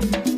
Llegó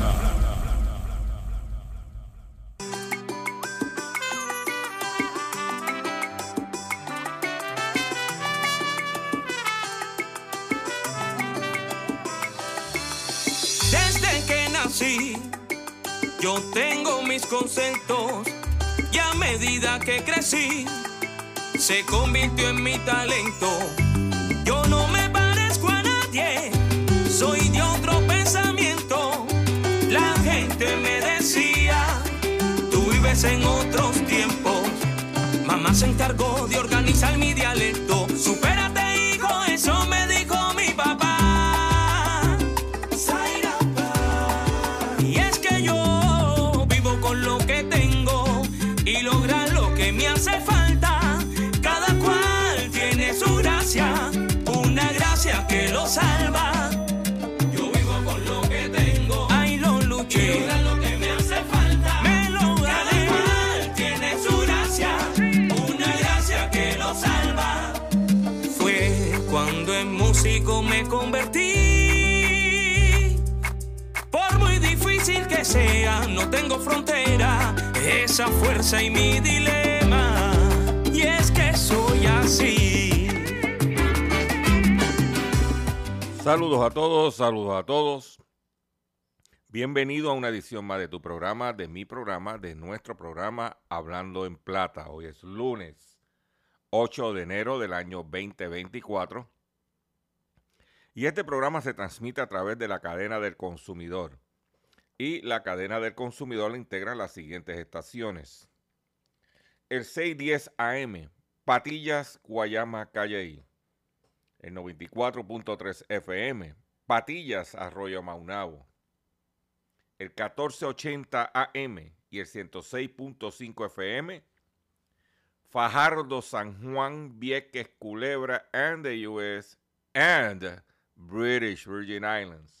Se convirtió en mi talento. Yo no me parezco a nadie, soy de otro pensamiento. La gente me decía, tú vives en otros tiempos. Mamá se encargó de organizar mi dialecto. Tengo frontera. Esa fuerza y mi dilema. Y es que soy así. Saludos a todos, saludos a todos. Bienvenido a una edición más de tu programa, de mi programa, de nuestro programa Hablando en Plata. Hoy es lunes 8 de enero del año 2024. Y este programa se transmite a través de la cadena del consumidor. Y la cadena del consumidor le integra las siguientes estaciones. El 610 AM, Patillas, Guayama, Calley. El 94.3 FM, Patillas, Arroyo Maunabo. El 1480 AM y el 106.5 FM, Fajardo, San Juan, Vieques, Culebra, and the US and British Virgin Islands.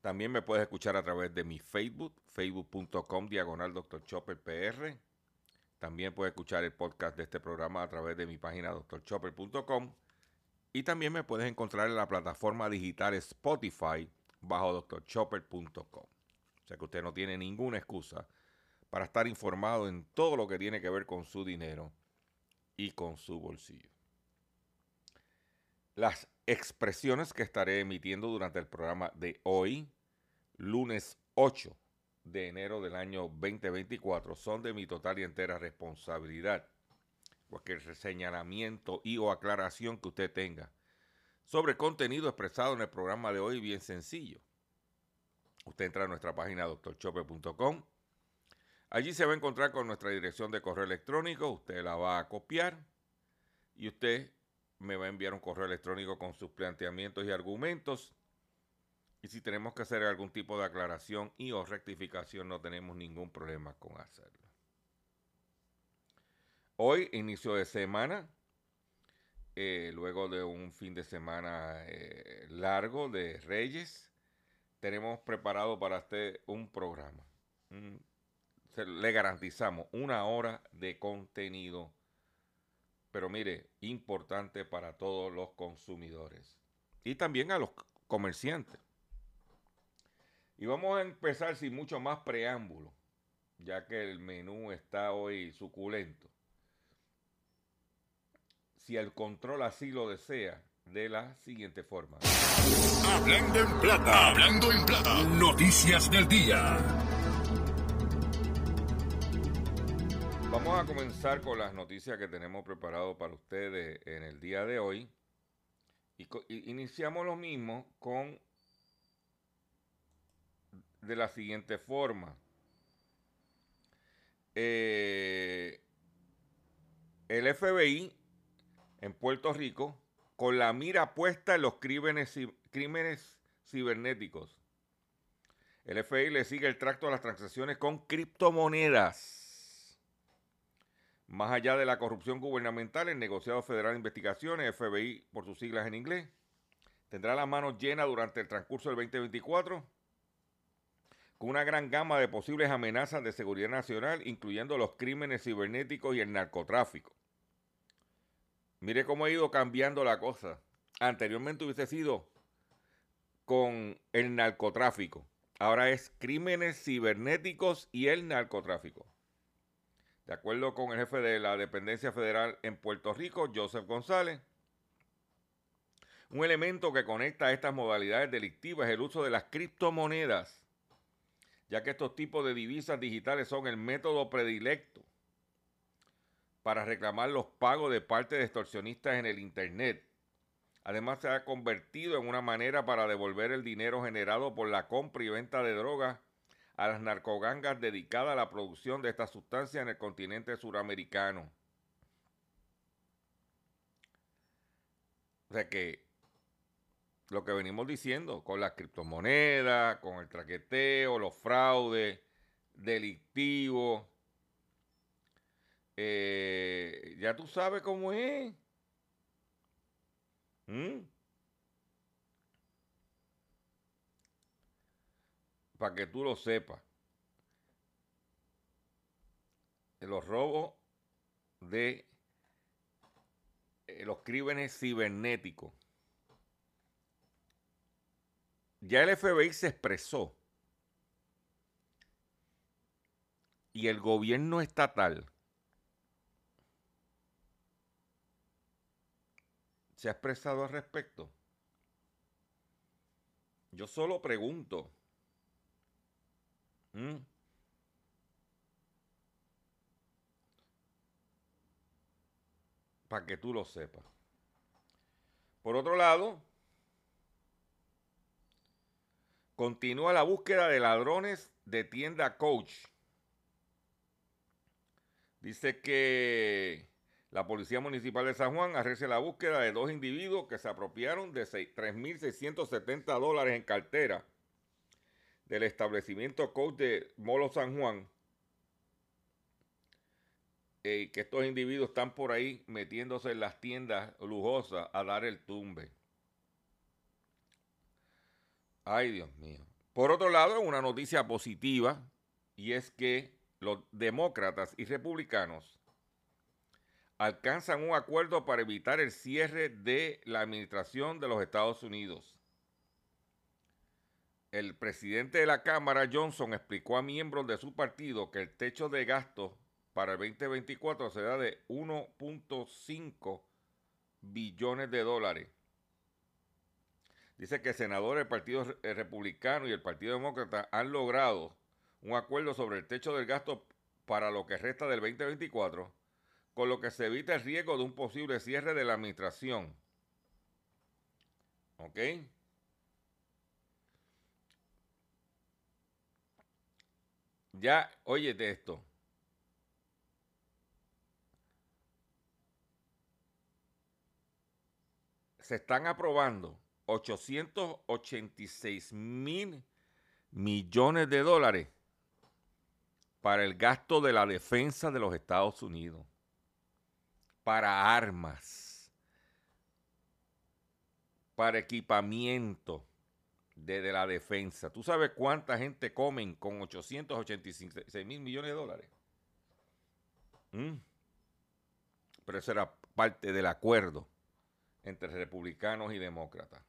También me puedes escuchar a través de mi Facebook, facebook.com diagonal Dr. Chopper PR. También puedes escuchar el podcast de este programa a través de mi página drchopper.com. Y también me puedes encontrar en la plataforma digital Spotify bajo drchopper.com. O sea que usted no tiene ninguna excusa para estar informado en todo lo que tiene que ver con su dinero y con su bolsillo. Las expresiones que estaré emitiendo durante el programa de hoy, lunes 8 de enero del año 2024, son de mi total y entera responsabilidad. Cualquier señalamiento y o aclaración que usted tenga sobre contenido expresado en el programa de hoy, bien sencillo. Usted entra a nuestra página doctorchope.com. Allí se va a encontrar con nuestra dirección de correo electrónico. Usted la va a copiar y usted me va a enviar un correo electrónico con sus planteamientos y argumentos. Y si tenemos que hacer algún tipo de aclaración y o rectificación, no tenemos ningún problema con hacerlo. Hoy, inicio de semana, eh, luego de un fin de semana eh, largo de Reyes, tenemos preparado para usted un programa. Se, le garantizamos una hora de contenido, pero mire, importante para todos los consumidores y también a los comerciantes. Y vamos a empezar sin mucho más preámbulo, ya que el menú está hoy suculento. si el control así lo desea, de la siguiente forma. Hablando en plata, hablando en plata, noticias del día. Vamos a comenzar con las noticias que tenemos preparado para ustedes en el día de hoy. Y, iniciamos lo mismo con de la siguiente forma. Eh, el FBI en Puerto Rico con la mira puesta en los crímenes, crímenes cibernéticos. El FBI le sigue el tracto a las transacciones con criptomonedas. Más allá de la corrupción gubernamental, el negociado federal de investigaciones, FBI por sus siglas en inglés, tendrá las manos llenas durante el transcurso del 2024 con una gran gama de posibles amenazas de seguridad nacional, incluyendo los crímenes cibernéticos y el narcotráfico. Mire cómo ha ido cambiando la cosa. Anteriormente hubiese sido con el narcotráfico. Ahora es crímenes cibernéticos y el narcotráfico. De acuerdo con el jefe de la dependencia federal en Puerto Rico, Joseph González, un elemento que conecta estas modalidades delictivas es el uso de las criptomonedas, ya que estos tipos de divisas digitales son el método predilecto para reclamar los pagos de parte de extorsionistas en el Internet. Además, se ha convertido en una manera para devolver el dinero generado por la compra y venta de drogas a las narcogangas dedicadas a la producción de esta sustancia en el continente suramericano. O sea que lo que venimos diciendo con las criptomonedas, con el traqueteo, los fraudes delictivos, eh, ya tú sabes cómo es. ¿Mm? Para que tú lo sepas. Los robos de eh, los crímenes cibernéticos. Ya el FBI se expresó. Y el gobierno estatal se ha expresado al respecto? Yo solo pregunto. ¿Mm? Para que tú lo sepas. Por otro lado, continúa la búsqueda de ladrones de tienda Coach. Dice que la Policía Municipal de San Juan arrecia la búsqueda de dos individuos que se apropiaron de 3.670 dólares en cartera del establecimiento Coach de Molo San Juan. Eh, que estos individuos están por ahí metiéndose en las tiendas lujosas a dar el tumbe. Ay, Dios mío. Por otro lado, una noticia positiva y es que los demócratas y republicanos alcanzan un acuerdo para evitar el cierre de la administración de los Estados Unidos. El presidente de la Cámara, Johnson, explicó a miembros de su partido que el techo de gastos para el 2024 será de 1.5 billones de dólares. Dice que senadores del Partido Republicano y el Partido Demócrata han logrado un acuerdo sobre el techo del gasto para lo que resta del 2024 con lo que se evita el riesgo de un posible cierre de la administración. ¿Ok? Ya, oye de esto. Se están aprobando 886 mil millones de dólares para el gasto de la defensa de los Estados Unidos para armas, para equipamiento de, la defensa. ¿Tú sabes cuánta gente comen con 886 mil millones de dólares? ¿Mm? Pero eso era parte del acuerdo entre republicanos y demócratas.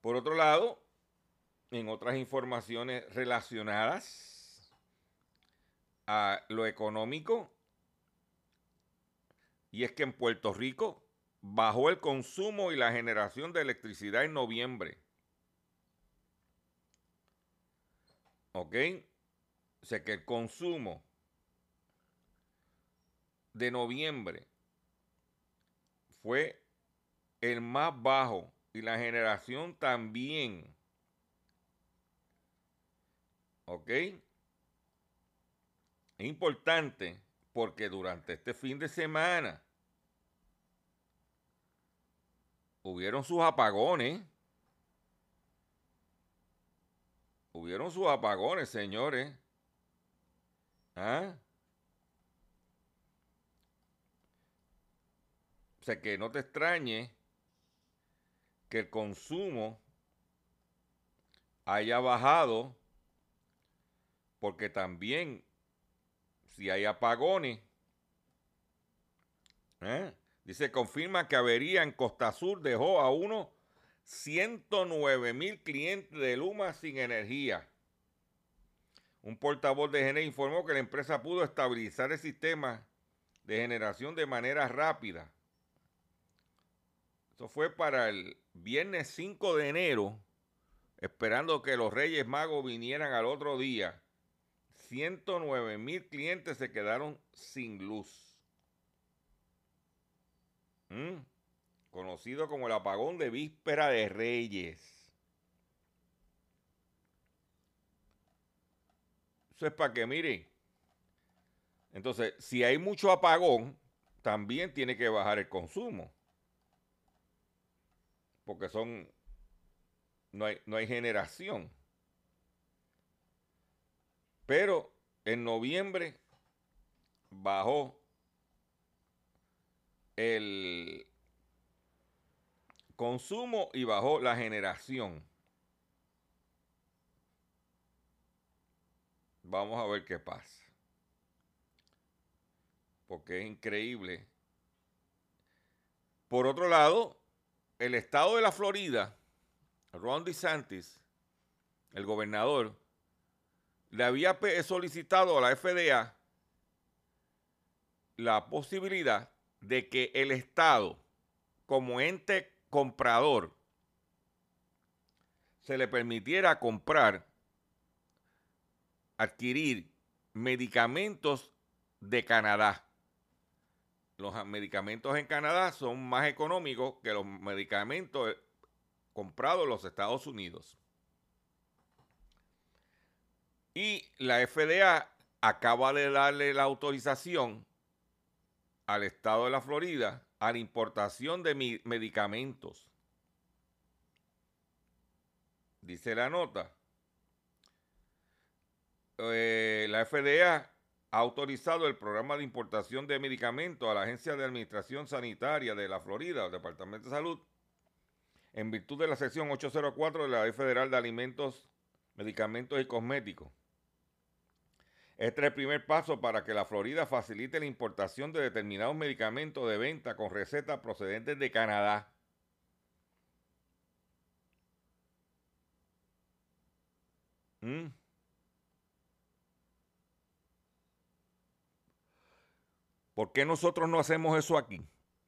Por otro lado, en otras informaciones relacionadas a lo económico, Y es que en Puerto Rico bajó el consumo y la generación de electricidad en noviembre. ¿Ok? O sea que el consumo de noviembre fue el más bajo y la generación también. ¿Ok? Es importante porque durante este fin de semana hubieron sus apagones. Hubieron sus apagones, señores. ¿Ah? O sea, que no te extrañe que el consumo haya bajado, porque también si hay apagones, ¿eh? Dice, confirma que avería en Costa Sur dejó a uno 109 mil clientes de Luma sin energía. Un portavoz de GENE informó que la empresa pudo estabilizar el sistema de generación de manera rápida eso fue para el viernes 5 de enero, esperando que los Reyes Magos vinieran al otro día. 109 mil clientes se quedaron sin luz. Conocido como el apagón de víspera de Reyes. Eso es para que miren. Entonces, si hay mucho apagón, también tiene que bajar el consumo porque son, no hay, no hay generación. Pero en noviembre bajó el consumo y bajó la generación. Vamos a ver qué pasa. Porque es increíble. Por otro lado, el estado de la Florida, Ron DeSantis, el gobernador, le había solicitado a la FDA la posibilidad de que el Estado, como ente comprador, se le permitiera comprar, adquirir medicamentos de Canadá los medicamentos en Canadá son más económicos que los medicamentos eh, comprados en los Estados Unidos. Y la FDA acaba de darle la autorización al estado de la Florida a la importación de medicamentos. Dice la nota. Eh, la FDA ha autorizado el programa de importación de medicamentos a la Agencia de Administración Sanitaria de la Florida, el Departamento de Salud, en virtud de la sección 804 de la Ley Federal de Alimentos, Medicamentos y Cosméticos. Este es el primer paso para que la Florida facilite la importación de determinados medicamentos de venta con recetas procedentes de Canadá. ¿Mm? ¿Por qué nosotros no hacemos eso aquí?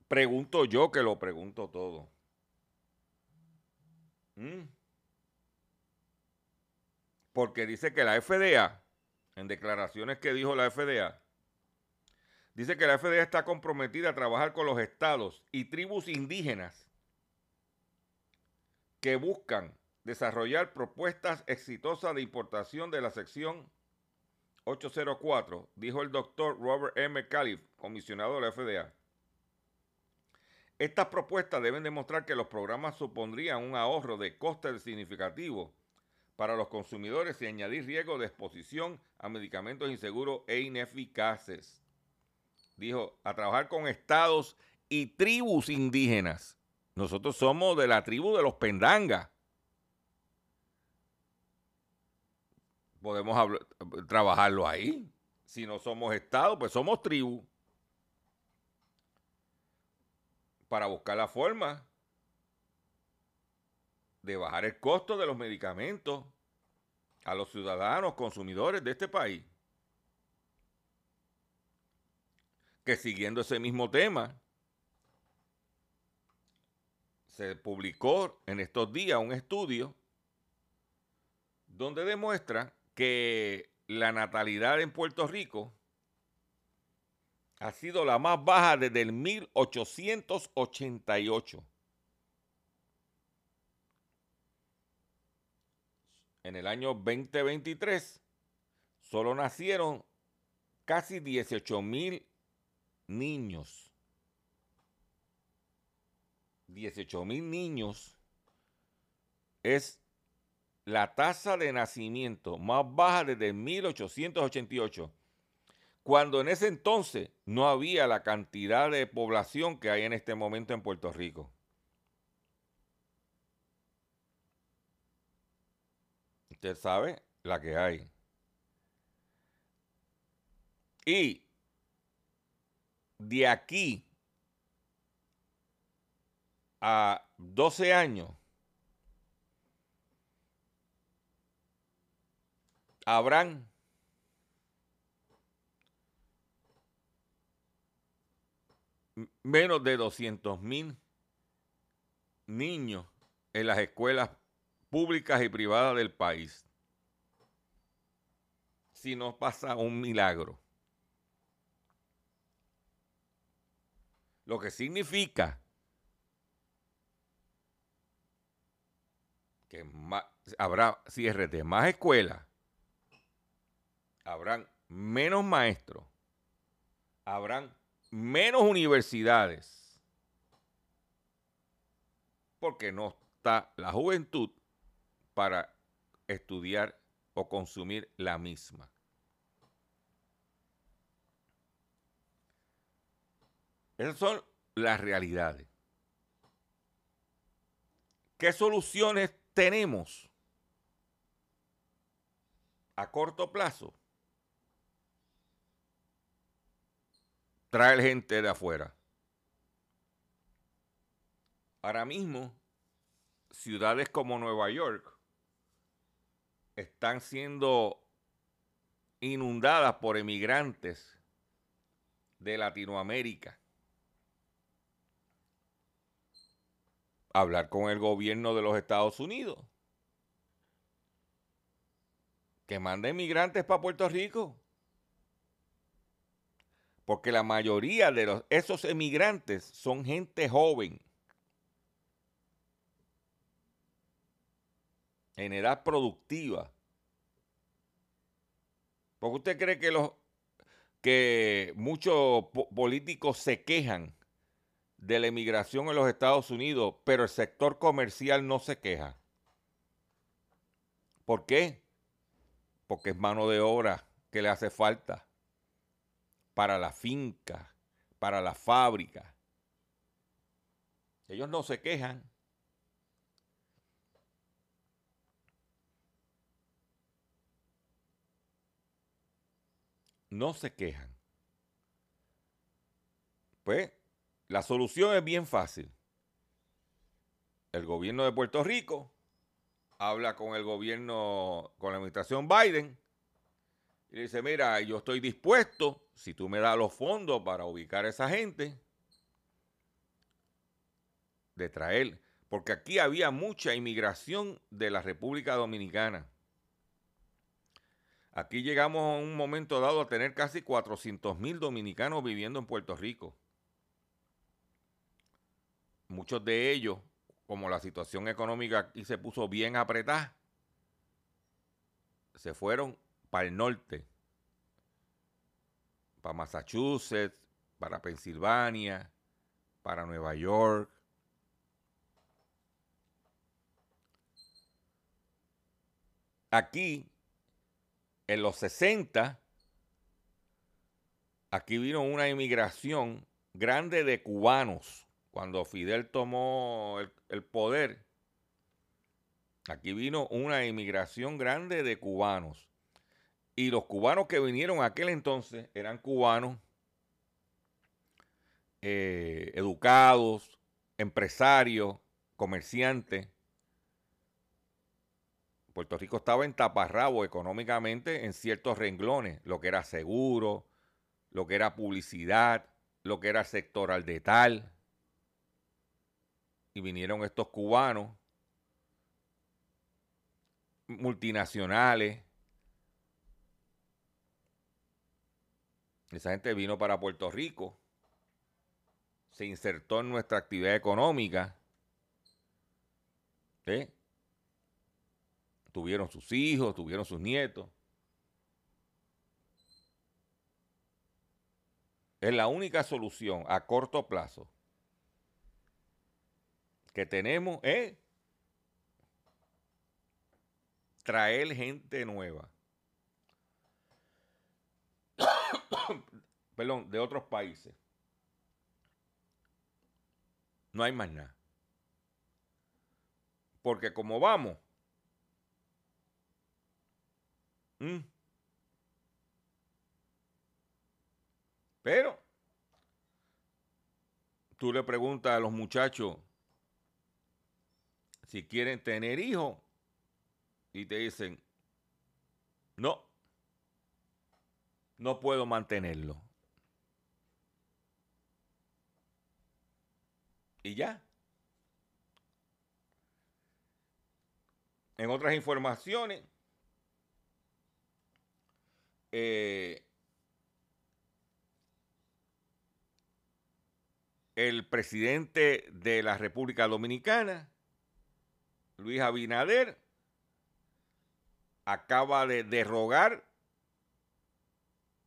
Pregunto yo que lo pregunto todo. ¿Mm? Porque dice que la FDA, en declaraciones que dijo la FDA, dice que la FDA está comprometida a trabajar con los estados y tribus indígenas que buscan desarrollar propuestas exitosas de importación de la sección 804, dijo el doctor Robert M. Califf, comisionado de la FDA. Estas propuestas deben demostrar que los programas supondrían un ahorro de costes significativo para los consumidores y añadir riesgo de exposición a medicamentos inseguros e ineficaces. Dijo, a trabajar con estados y tribus indígenas. Nosotros somos de la tribu de los pendangas. podemos trabajarlo ahí. Si no somos Estado, pues somos tribu. Para buscar la forma de bajar el costo de los medicamentos a los ciudadanos consumidores de este país. que siguiendo ese mismo tema, se publicó en estos días un estudio donde demuestra que la natalidad en Puerto Rico ha sido la más baja desde el 1888. En el año 2023 solo nacieron casi 18 mil niños. 18 mil niños es la tasa de nacimiento más baja desde 1888, cuando en ese entonces no había la cantidad de población que hay en este momento en Puerto Rico. Usted sabe la que hay. Y de aquí a 12 años, habrán menos de 200 mil niños en las escuelas públicas y privadas del país. Si no pasa un milagro. Lo que significa que habrá cierre de más escuelas, habrán menos maestros, habrán menos universidades, porque no está la juventud para estudiar o consumir la misma. Esas son las realidades. ¿Qué soluciones tenemos a corto plazo? Traer gente de afuera. Ahora mismo, ciudades como Nueva York están siendo inundadas por emigrantes de Latinoamérica. hablar con el gobierno de los Estados Unidos. Que mande inmigrantes para Puerto Rico. Porque la mayoría de los, esos emigrantes son gente joven. En edad productiva. Porque usted cree que los que muchos políticos se quejan de la emigración en los Estados Unidos, pero el sector comercial no se queja. ¿Por qué? Porque es mano de obra que le hace falta para la finca, para la fábrica. Ellos no se quejan. No se quejan. Pues la solución es bien fácil. El gobierno de Puerto Rico habla con el gobierno, con la administración Biden, y le dice, mira, yo estoy dispuesto, si tú me das los fondos para ubicar a esa gente, de traer, porque aquí había mucha inmigración de la República Dominicana. Aquí llegamos a un momento dado a tener casi 400 mil dominicanos viviendo en Puerto Rico muchos de ellos, como la situación económica aquí se puso bien apretada, se fueron para el norte, para Massachusetts, para Pensilvania, para Nueva York. Aquí, en los 60, aquí vino una inmigración grande de cubanos cuando Fidel tomó el, poder, aquí vino una inmigración grande de cubanos. Y los cubanos que vinieron aquel entonces eran cubanos eh, educados, empresarios, comerciantes. Puerto Rico estaba en taparrabo económicamente en ciertos renglones, lo que era seguro, lo que era publicidad, lo que era sectoral de tal. Y vinieron estos cubanos multinacionales. Esa gente vino para Puerto Rico, se insertó en nuestra actividad económica. ¿eh? Tuvieron sus hijos, tuvieron sus nietos. Es la única solución a corto plazo que tenemos es traer gente nueva. Perdón, de otros países. No hay más nada. Porque como vamos, pero tú le preguntas a los muchachos si quieren tener hijos y te dicen, no, no puedo mantenerlo. Y ya. En otras informaciones, eh, el presidente de la República Dominicana, Luis Abinader, acaba de derrogar,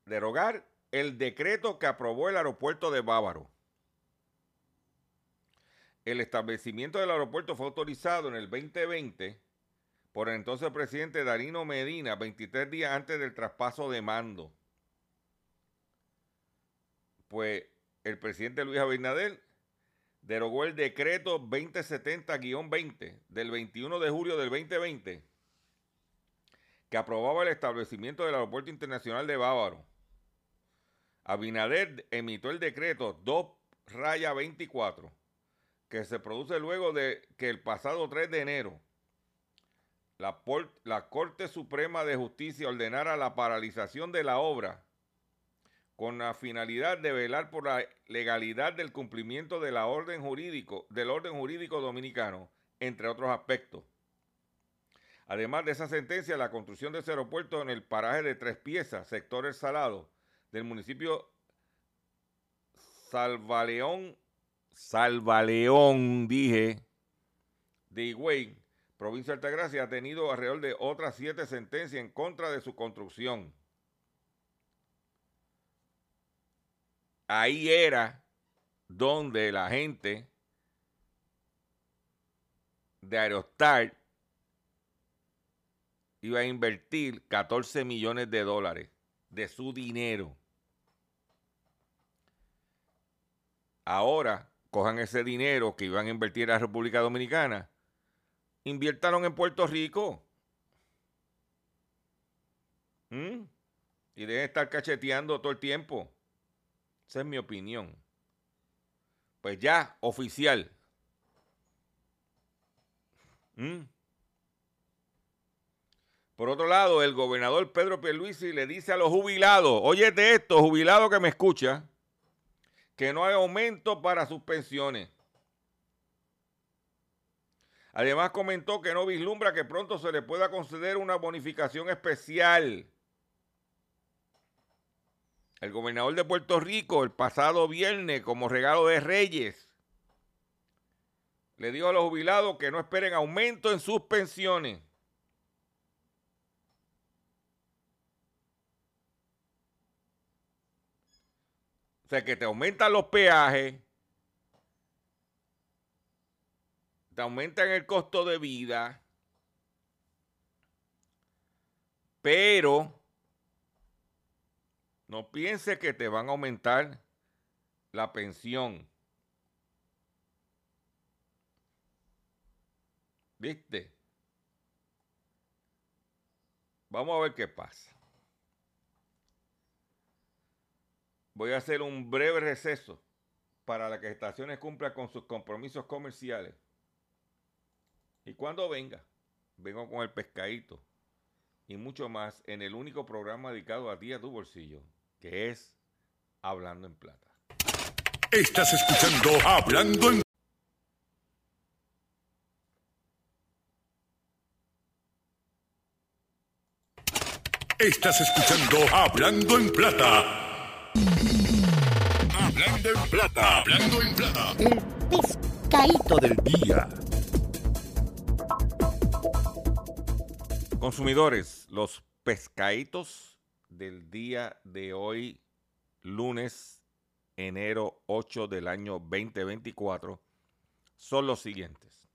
derogar el decreto que aprobó el aeropuerto de Bávaro. El establecimiento del aeropuerto fue autorizado en el 2020 por el entonces presidente Darino Medina, 23 días antes del traspaso de mando. Pues el presidente Luis Abinader derogó el decreto 2070-20 del 21 de julio del 2020 que aprobaba el establecimiento del Aeropuerto Internacional de Bávaro. Abinader emitió el decreto 2 raya 24, que se produce luego de que el pasado 3 de enero la, la Corte Suprema de Justicia ordenara la paralización de la obra con la finalidad de velar por la legalidad del cumplimiento de la orden jurídico, del orden jurídico dominicano, entre otros aspectos. Además de esa sentencia, la construcción de ese aeropuerto en el paraje de Tres Piezas, sector El Salado, del municipio Salvaleón, Salvaleón, dije, de Higüey, provincia de Altagracia, ha tenido alrededor de otras siete sentencias en contra de su construcción. Ahí era donde la gente de Aerostar iba a invertir 14 millones de dólares de su dinero. Ahora cojan ese dinero que iban a invertir en la República Dominicana, inviértanlo en Puerto Rico. ¿Mm? Y dejen estar cacheteando todo el tiempo. Esa es mi opinión. Pues ya, oficial. ¿Mm? Por otro lado, el gobernador Pedro Pierluisi le dice a los jubilados, oye de esto, jubilado que me escucha, que no hay aumento para sus pensiones. Además comentó que no vislumbra que pronto se le pueda conceder una bonificación especial. El gobernador de Puerto Rico el pasado viernes como regalo de Reyes le dijo a los jubilados que no esperen aumento en sus pensiones. O sea, que te aumentan los peajes, te aumentan el costo de vida, pero no pienses que te van a aumentar la pensión. ¿Viste? Vamos a ver qué pasa. voy a hacer un breve receso para que estaciones cumplan con sus compromisos comerciales. Y cuando venga, vengo con el pescadito y mucho más en el único programa dedicado a ti, a tu bolsillo, que es Hablando en Plata. Estás escuchando Hablando en Estás escuchando Hablando en Plata. Hablando en Plata. Hablando en Plata. El pescadito del día. Consumidores, los pescaditos del día de hoy, lunes, enero 8 del año 2024, son los siguientes.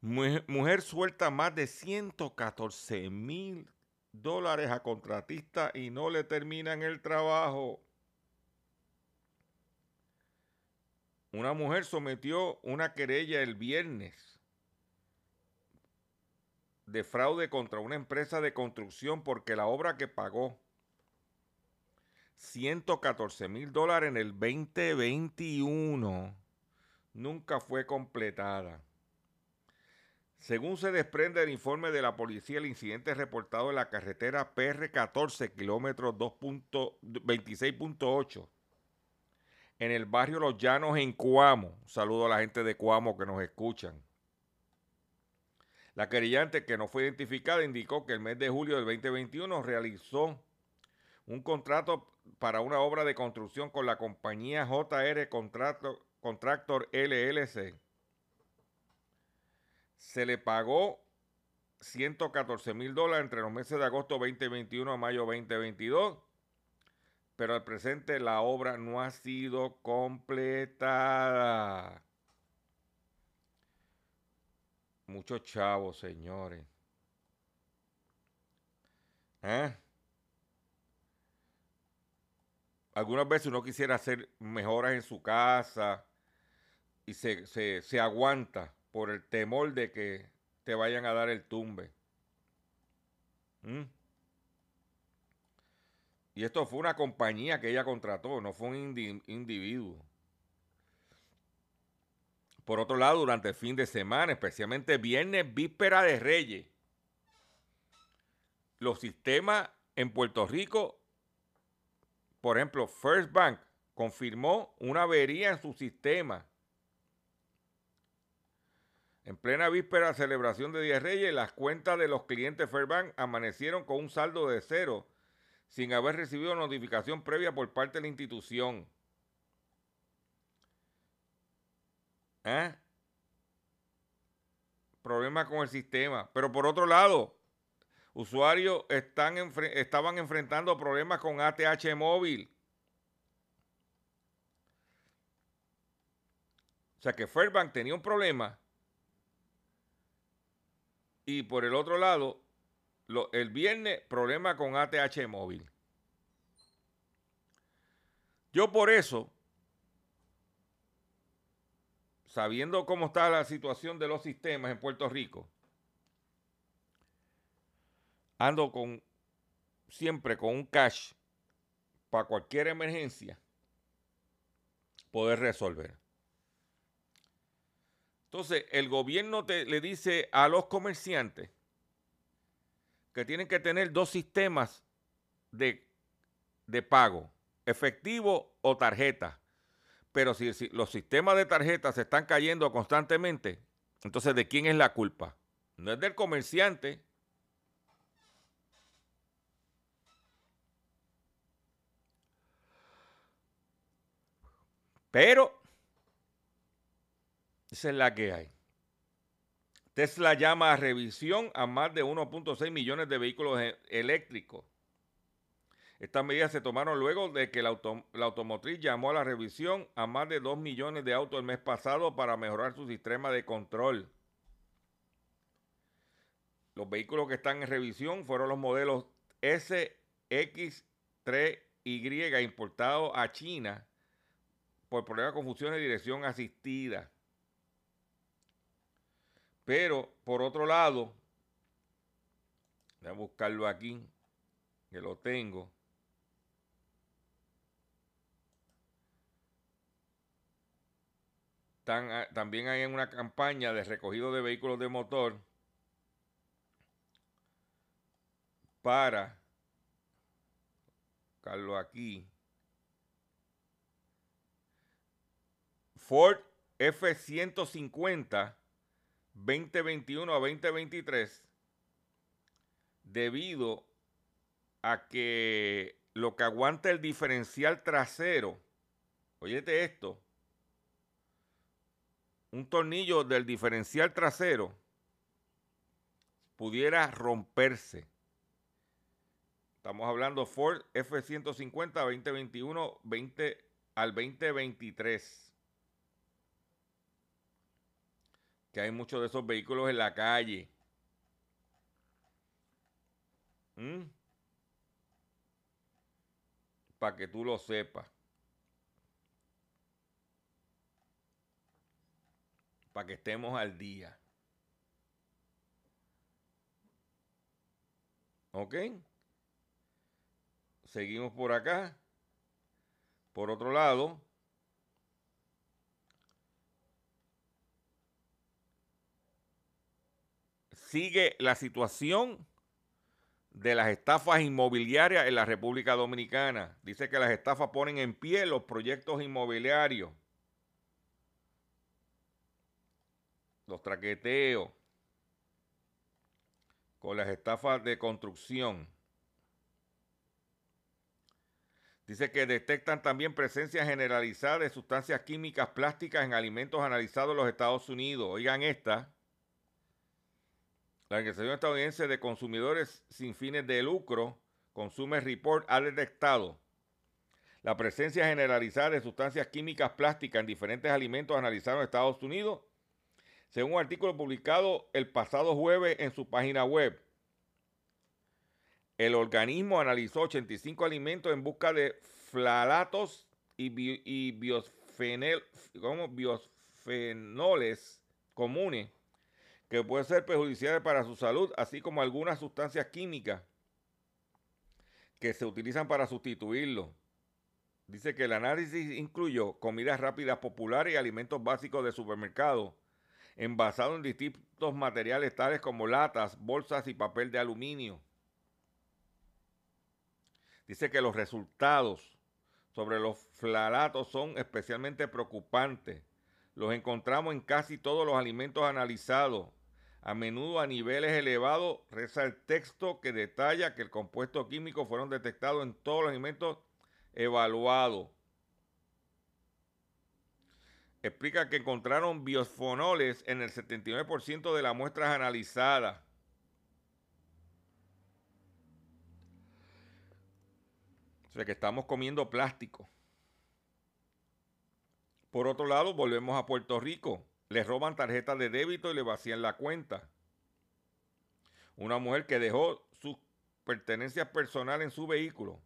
Mujer, suelta más de 114 mil dólares a contratista y no le terminan el trabajo. Una mujer sometió una querella el viernes de fraude contra una empresa de construcción porque la obra que pagó 114 mil dólares en el 2021 nunca fue completada. Según se desprende del informe de la policía, el incidente reportado en la carretera PR14, kilómetro 26.8, en el barrio Los Llanos, en Cuamo. Saludo a la gente de Cuamo que nos escuchan. La querellante, que no fue identificada, indicó que el mes de julio del 2021 realizó un contrato para una obra de construcción con la compañía JR Contractor LLC se le pagó 114 mil dólares entre los meses de agosto 2021 a mayo 2022, pero al presente la obra no ha sido completada. Muchos chavos, señores. ¿Eh? Algunas veces uno quisiera hacer mejoras en su casa y se, se, se aguanta por el temor de que te vayan a dar el tumbe. ¿Mm? Y esto fue una compañía que ella contrató, no fue un individuo. Por otro lado, durante el fin de semana, especialmente viernes, víspera de Reyes, los sistemas en Puerto Rico, por ejemplo, First Bank confirmó una avería en su sistema en plena víspera de celebración de Día Reyes, las cuentas de los clientes Fairbank amanecieron con un saldo de cero, sin haber recibido notificación previa por parte de la institución. ¿Eh? Problemas con el sistema. Pero por otro lado, usuarios están estaban enfrentando problemas con ATH móvil. O sea que Fairbank tenía un problema y por el otro lado, el viernes, problema con ATH móvil. Yo por eso, sabiendo cómo está la situación de los sistemas en Puerto Rico, ando con siempre con un cash para cualquier emergencia poder resolver. Entonces, el gobierno le dice a los comerciantes que tienen que tener dos sistemas de, pago, efectivo o tarjeta. Pero si, los sistemas de tarjeta se están cayendo constantemente, entonces ¿de quién es la culpa? No es del comerciante. Pero esa es la que hay. Tesla llama a revisión a más de 1.6 millones de vehículos e-, eléctricos. Estas medidas se tomaron luego de que la, automotriz llamó a la revisión a más de 2 millones de autos el mes pasado para mejorar su sistema de control. Los vehículos que están en revisión fueron los modelos SX3Y importados a China por problemas con funciones de dirección asistida. Pero, por otro lado, voy a buscarlo aquí, que lo tengo. También hay una campaña de recogido de vehículos de motor para buscarlo aquí. Ford F-150 2021 a 2023 debido a que lo que aguanta el diferencial trasero, oyete esto, un tornillo del diferencial trasero pudiera romperse. Estamos hablando Ford F-150 2021 20 al 2023. Que hay muchos de esos vehículos en la calle. ¿Mm? Para que tú lo sepas. Para que estemos al día. ¿Ok? Seguimos por acá. Por otro lado, sigue la situación de las estafas inmobiliarias en la República Dominicana. Dice que las estafas ponen en pie los proyectos inmobiliarios, los traqueteos, con las estafas de construcción. Dice que detectan también presencia generalizada de sustancias químicas plásticas en alimentos analizados en los Estados Unidos. Oigan esta. La Organización Estadounidense de Consumidores sin fines de lucro, Consumer Report, ha detectado la presencia generalizada de sustancias químicas plásticas en diferentes alimentos analizados en Estados Unidos, según un artículo publicado el pasado jueves en su página web. El organismo analizó 85 alimentos en busca de flalatos y, biosfenoles comunes que pueden ser perjudiciales para su salud, así como algunas sustancias químicas que se utilizan para sustituirlo. Dice que el análisis incluyó comidas rápidas populares y alimentos básicos de supermercado, envasados en distintos materiales tales como latas, bolsas y papel de aluminio. Dice que los resultados sobre los flalatos son especialmente preocupantes. Los encontramos en casi todos los alimentos analizados, a menudo a niveles elevados. Reza el texto que detalla que el compuesto químico fueron detectados en todos los alimentos evaluados. Explica que encontraron biosfonoles en el 79% de las muestras analizadas. O sea que estamos comiendo plástico. Por otro lado, volvemos a Puerto Rico. Le roban tarjetas de débito y le vacían la cuenta. Una mujer que dejó sus pertenencias personales en su vehículo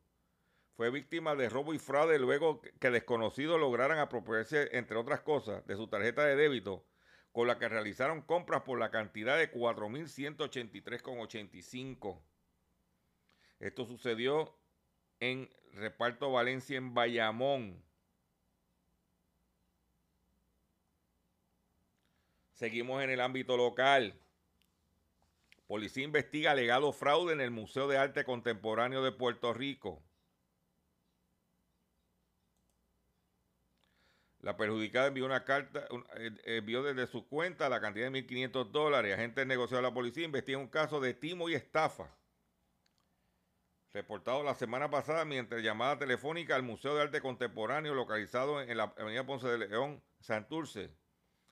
fue víctima de robo y fraude luego que desconocidos lograran apropiarse, entre otras cosas, de su tarjeta de débito, con la que realizaron compras por la cantidad de 4.183,85. Esto sucedió en Reparto Valencia en Bayamón. Seguimos en el ámbito local. Policía investiga alegado fraude en el Museo de Arte Contemporáneo de Puerto Rico. La perjudicada envió una carta, eh, envió desde su cuenta la cantidad de 1.500 dólares. Agentes negociados de la policía investigan un caso de timo y estafa reportado la semana pasada mientras llamada telefónica al Museo de Arte Contemporáneo localizado en la Avenida Ponce de León, Santurce.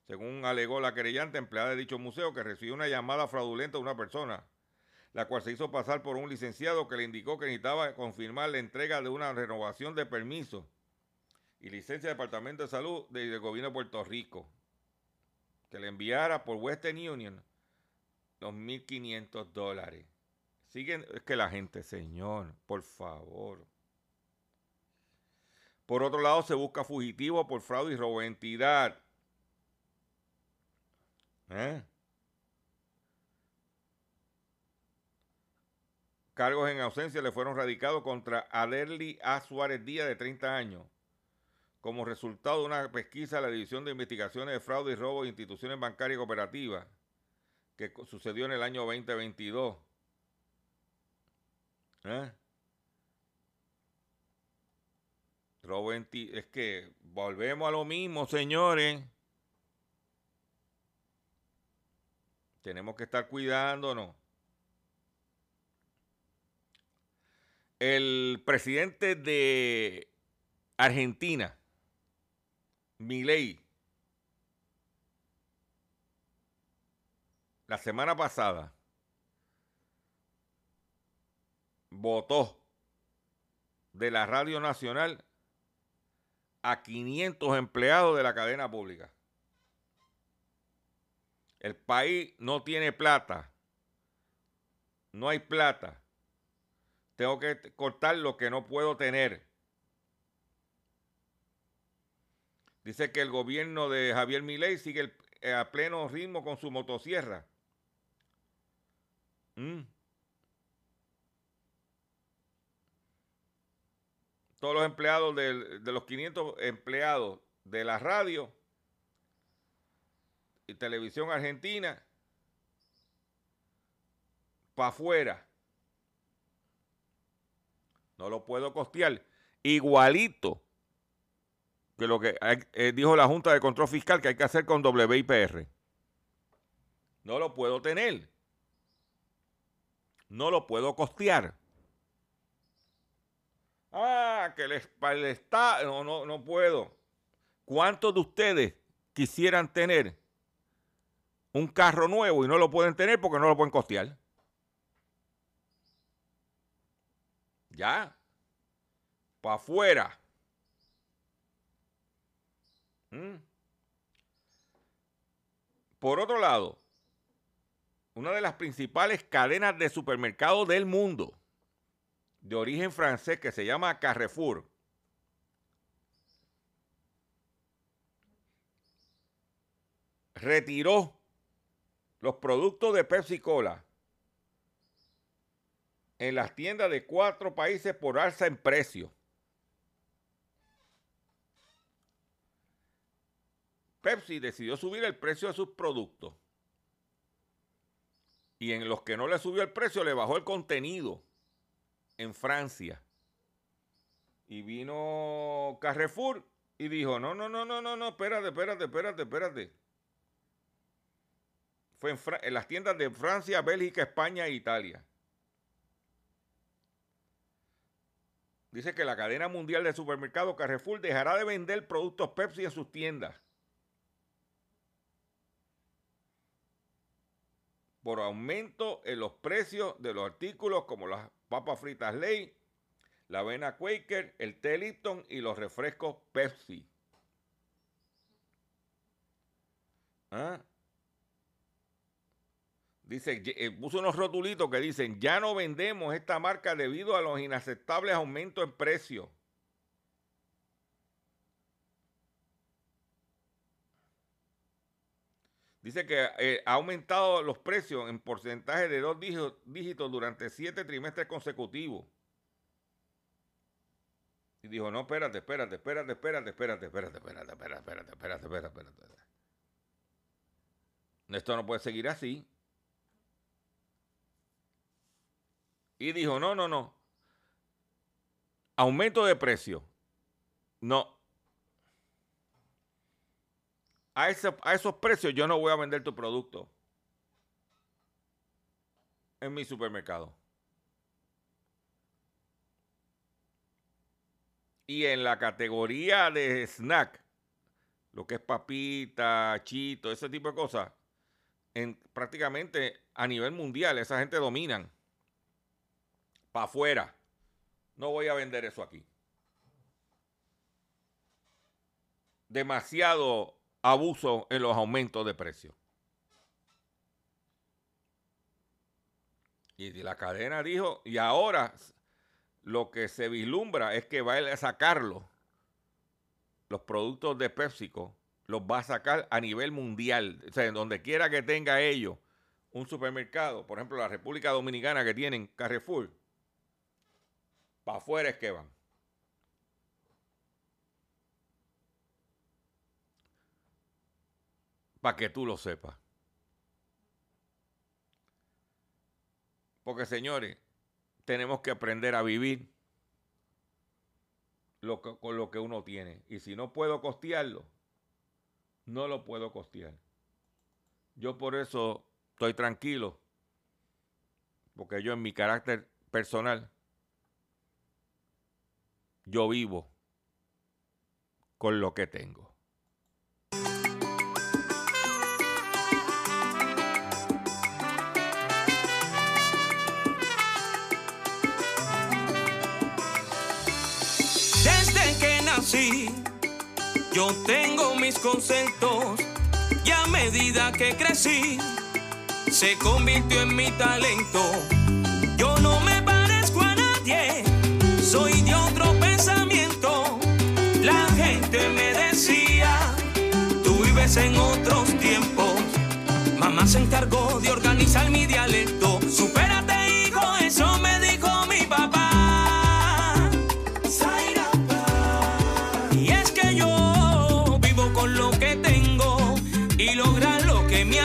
Según alegó la querellante empleada de dicho museo que recibió una llamada fraudulenta de una persona, la cual se hizo pasar por un licenciado que le indicó que necesitaba confirmar la entrega de una renovación de permiso y licencia del Departamento de Salud del Gobierno de Puerto Rico, que le enviara por Western Union los 1.500 dólares. Siguen, es que la gente, señor, por favor. Por otro lado, se busca fugitivo por fraude y robo de entidad. ¿Eh? Cargos en ausencia le fueron radicados contra Aderly A. Suárez Díaz, de 30 años, como resultado de una pesquisa de la División de Investigaciones de Fraude y Robo de Instituciones Bancarias y Cooperativas, que sucedió en el año 2022. ¿Eh? es que volvemos a lo mismo, señores. Tenemos que estar cuidándonos. El presidente de Argentina, Milei, la semana pasada votó de la Radio Nacional a 500 empleados de la cadena pública. El país no tiene plata. No hay plata. Tengo que cortar lo que no puedo tener. Dice que el gobierno de Javier Milei sigue a pleno ritmo con su motosierra. Mm. todos los empleados de, los 500 empleados de la radio y televisión argentina para afuera. No lo puedo costear. Igualito que lo que eh, dijo la Junta de Control Fiscal que hay que hacer con WIPR. No lo puedo tener. No lo puedo costear. Ah, que les, está, no, no, no puedo. ¿Cuántos de ustedes quisieran tener un carro nuevo y no lo pueden tener porque no lo pueden costear? Ya. Para afuera. ¿Mm? Por otro lado, una de las principales cadenas de supermercados del mundo de origen francés que se llama Carrefour. Retiró los productos de Pepsi Cola en las tiendas de cuatro países por alza en precio. Pepsi decidió subir el precio de sus productos. Y en los que no le subió el precio, le bajó el contenido en Francia. Y vino Carrefour y dijo, no, no, no, no, no, no, espérate, espérate, espérate, espérate. Fue en, las tiendas de Francia, Bélgica, España e Italia. Dice que la cadena mundial de supermercados Carrefour dejará de vender productos Pepsi en sus tiendas. Por aumento en los precios de los artículos como las papas fritas Ley, la avena Quaker, el té Lipton y los refrescos Pepsi. ¿Ah? Dice, eh, puso unos rotulitos que dicen, ya no vendemos esta marca debido a los inaceptables aumentos en precio. Dice que eh, ha aumentado los precios en porcentaje de dos dígitos durante siete trimestres consecutivos. Y dijo, no, espérate, espérate, espérate, espérate, espérate, espérate, espérate, espérate, espérate, espérate, espérate, espérate. Esto no puede seguir así. Y dijo, no, no, no. Aumento de precio. No, a, esos precios yo no voy a vender tu producto en mi supermercado. Y en la categoría de snack, lo que es papita, chito, ese tipo de cosas, en, prácticamente a nivel mundial, esa gente dominan. Para afuera. No voy a vender eso aquí. Demasiado abuso en los aumentos de precios. Y la cadena dijo, y ahora lo que se vislumbra es que va a sacarlo, los productos de PepsiCo, los va a sacar a nivel mundial. O sea, en donde quiera que tenga ellos un supermercado, por ejemplo, la República Dominicana que tienen Carrefour, para afuera es que van. Para que tú lo sepas. Porque señores, tenemos que aprender a vivir. lo que, con lo que uno tiene. Y si no puedo costearlo, no lo puedo costear. Yo por eso estoy tranquilo, porque yo en mi carácter personal, yo vivo con lo que tengo. Yo tengo mis conceptos y a medida que crecí, se convirtió en mi talento. Yo no me parezco a nadie, soy de otro pensamiento. La gente me decía, tú vives en otros tiempos. Mamá se encargó de organizar mi dialecto. Supérate,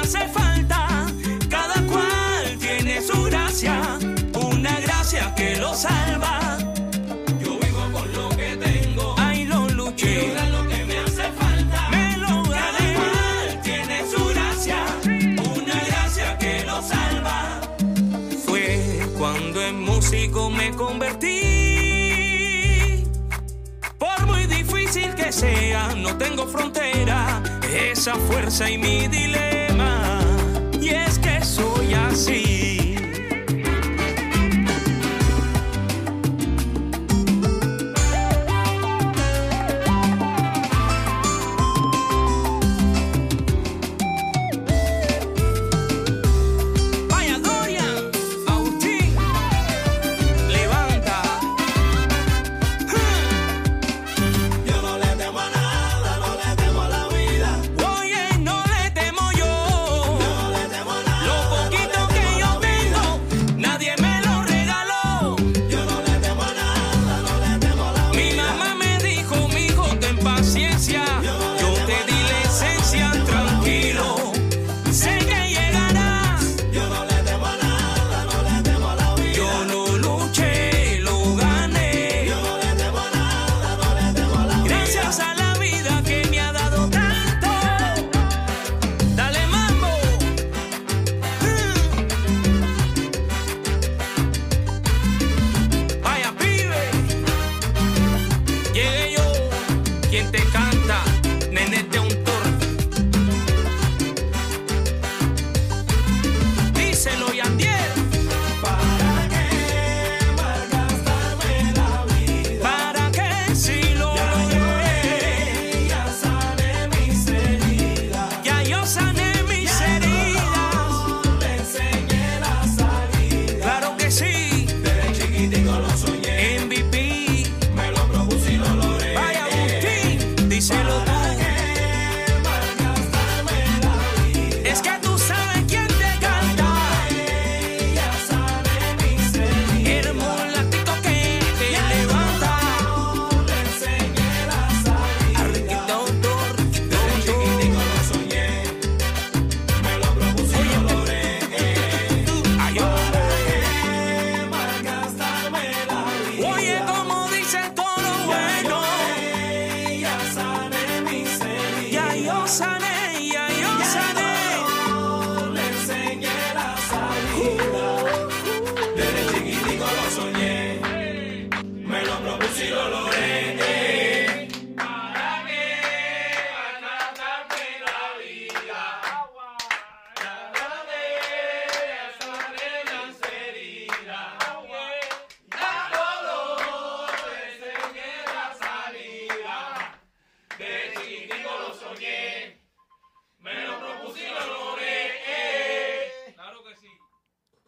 hace falta. Cada cual tiene su gracia, una gracia que lo salva. Yo vivo con lo que tengo, ay lo luché. Lo que me hace falta. Cada cual tiene su gracia, una gracia que lo salva. Fue cuando en músico me convertí. Por muy difícil que sea, no tengo frontera, esa fuerza y mi dilema. Y es que soy así.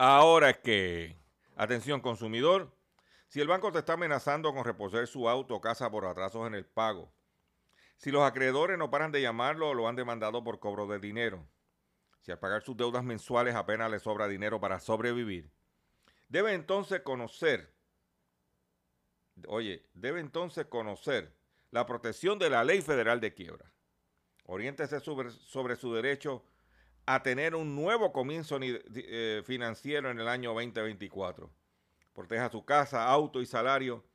Ahora es que, atención consumidor, si el banco te está amenazando con reposer su auto o casa por atrasos en el pago, si los acreedores no paran de llamarlo o lo han demandado por cobro de dinero, si al pagar sus deudas mensuales apenas le sobra dinero para sobrevivir, debe entonces conocer, oye, debe entonces conocer la protección de la ley federal de quiebra. Oriéntese sobre, sobre su derecho a tener un nuevo comienzo eh, financiero en el año 2024. Proteja su casa, auto y salario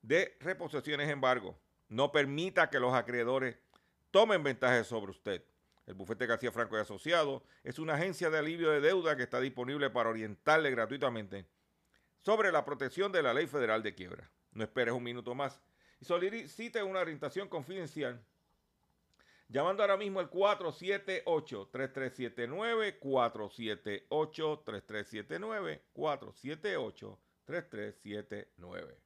de reposiciones embargo. No permita que los acreedores tomen ventaja sobre usted. El bufete García Franco y Asociados es una agencia de alivio de deuda que está disponible para orientarle gratuitamente sobre la protección de la ley federal de quiebra. No esperes un minuto más y solicite una orientación confidencial llamando ahora mismo al 478-3379, 478-3379, 478-3379.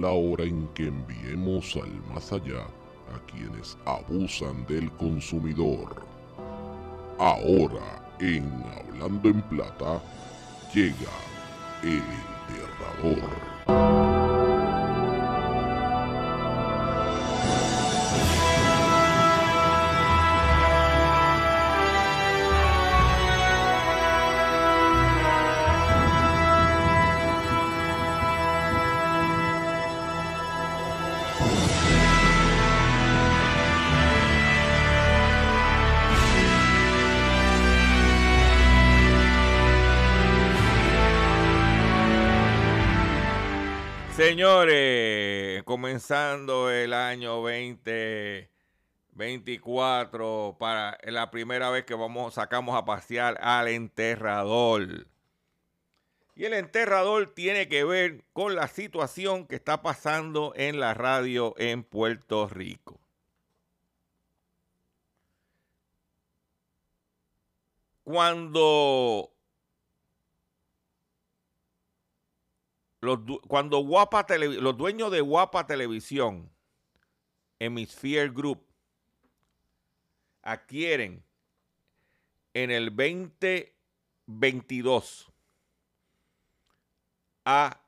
La hora en que enviemos al más allá a quienes abusan del consumidor. Ahora, en Hablando en Plata, llega el enterrador. Señores, comenzando el año 2024 para la primera vez que vamos sacamos a pasear al enterrador. Y el enterrador tiene que ver con la situación que está pasando en la radio en Puerto Rico. Cuando los, cuando Guapa los dueños de Guapa Televisión, Hemisphere Group, adquieren en el 2022 a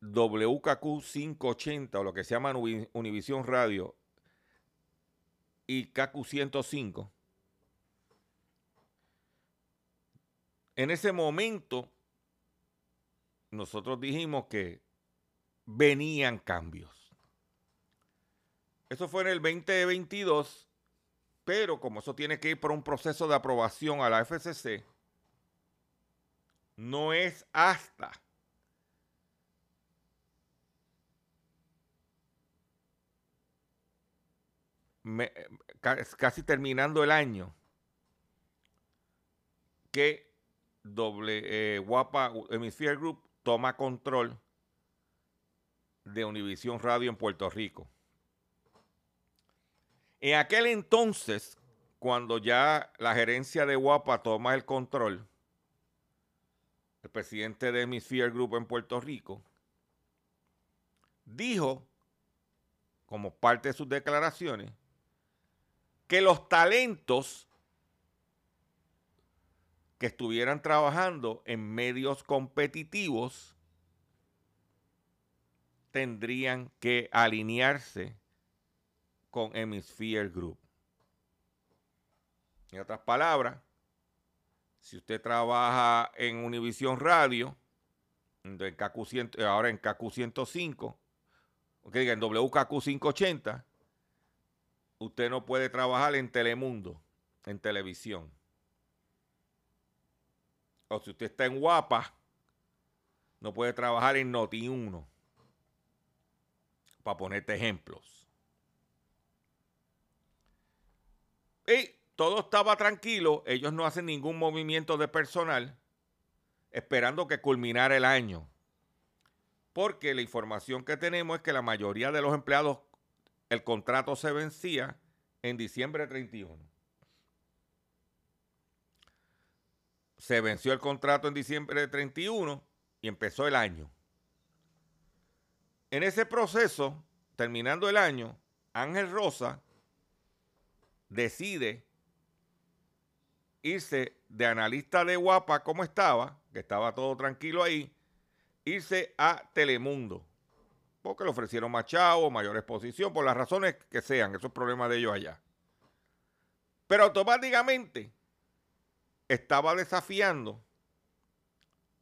WKQ 580 o lo que se llama Univisión Radio y KQ 105. En ese momento nosotros dijimos que venían cambios. Eso fue en el 2022, pero como eso tiene que ir por un proceso de aprobación a la FCC, no es hasta casi terminando el año que doble eh, Hemisphere Group toma control de Univisión Radio en Puerto Rico. En aquel entonces, cuando ya la gerencia de Guapa toma el control, el presidente de Hemisphere Group en Puerto Rico dijo, como parte de sus declaraciones, que los talentos que estuvieran trabajando en medios competitivos tendrían que alinearse con Hemisphere Group. En otras palabras, si usted trabaja en Univision Radio, en KQ 100, ahora en KQ 105, okay, en WKQ 580, usted no puede trabajar en Telemundo, en televisión. O si usted está en Guapa, no puede trabajar en Noti1. Para ponerte ejemplos. Y todo estaba tranquilo. Ellos no hacen ningún movimiento de personal esperando que culminara el año. Porque la información que tenemos es que la mayoría de los empleados, el contrato se vencía en diciembre 31. Se venció el contrato en diciembre de 31 y empezó el año. En ese proceso, terminando el año, Ángel Rosa decide irse de analista de guapa como estaba, que estaba todo tranquilo ahí, irse a Telemundo. Porque le ofrecieron más chavo, mayor exposición, por las razones que sean, esos problemas de ellos allá. Pero automáticamente estaba desafiando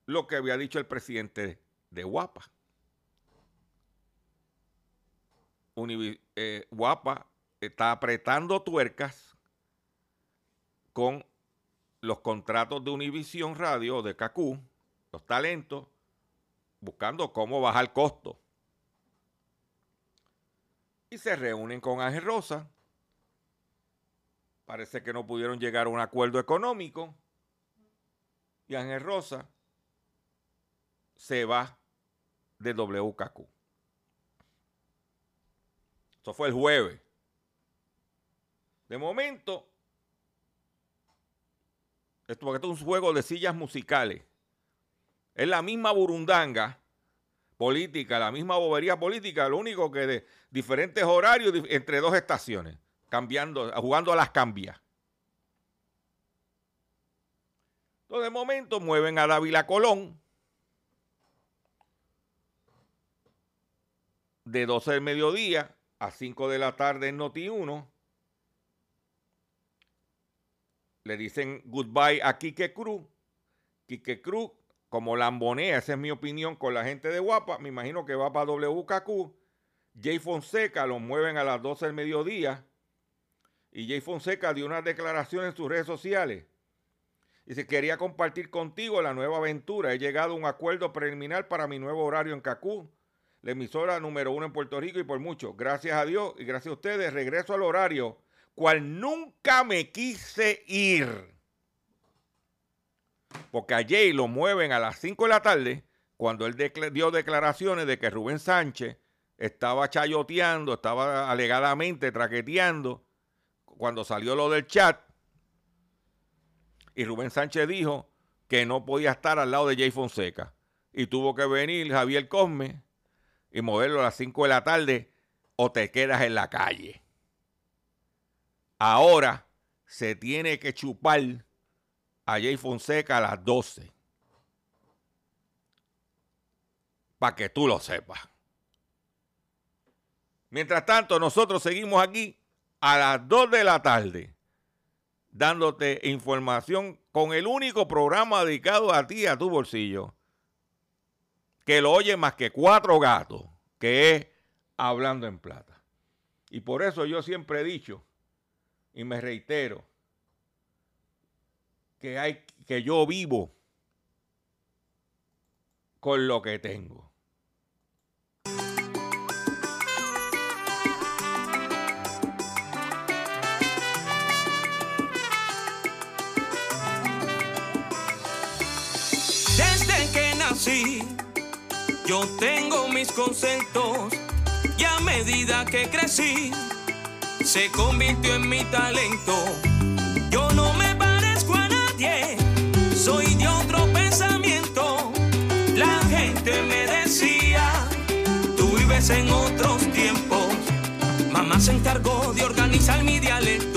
lo que había dicho el presidente de Guapa. Eh, Guapa está apretando tuercas con los contratos de Univisión Radio, de CACU, los talentos, buscando cómo bajar costo. Y se reúnen con Ángel Rosa. Parece que no pudieron llegar a un acuerdo económico. Y Ángel Rosa se va de WKQ. Eso fue el jueves. De momento, esto, porque esto es un juego de sillas musicales. Es la misma burundanga política, la misma bobería política, lo único que de diferentes horarios entre dos estaciones, cambiando, jugando a las cambias. Entonces, de momento mueven a Dávila Colón de 12 del mediodía a 5 de la tarde en Noti 1 le dicen goodbye a Quique Cruz. Quique Cruz, como lambonea, esa es mi opinión con la gente de Guapa, me imagino que va para WKQ. Jay Fonseca lo mueven a las 12 del mediodía. Y Jay Fonseca dio unas declaraciones en sus redes sociales. Dice, quería compartir contigo la nueva aventura. He llegado a un acuerdo preliminar para mi nuevo horario en CACU, la emisora número uno en Puerto Rico y por mucho. Gracias a Dios y gracias a ustedes, regreso al horario cual nunca me quise ir. Porque ayer lo mueven a las 5 de la tarde, cuando él dio declaraciones de que Rubén Sánchez estaba chayoteando, estaba alegadamente traqueteando, cuando salió lo del chat. Y Rubén Sánchez dijo que no podía estar al lado de Jay Fonseca. Y tuvo que venir Javier Cosme y moverlo a las 5 de la tarde o te quedas en la calle. Ahora se tiene que chupar a Jay Fonseca a las 12. Para que tú lo sepas. Mientras tanto, nosotros seguimos aquí a las 2 de la tarde dándote información con el único programa dedicado a ti, a tu bolsillo, que lo oye más que cuatro gatos, que es Hablando en Plata. Y por eso yo siempre he dicho y me reitero que hay que yo vivo con lo que tengo. Nací, yo tengo mis conceptos y a medida que crecí, se convirtió en mi talento. Yo no me parezco a nadie, soy de otro pensamiento. La gente me decía, tú vives en otros tiempos. Mamá se encargó de organizar mi dialecto.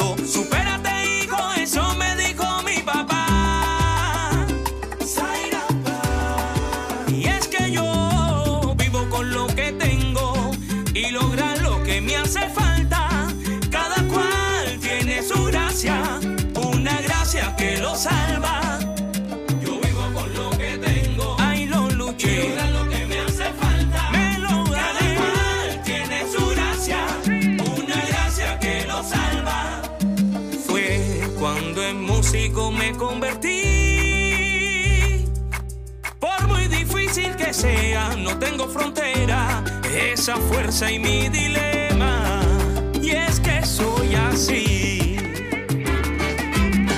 no tengo frontera, esa fuerza y mi dilema. Y es que soy así.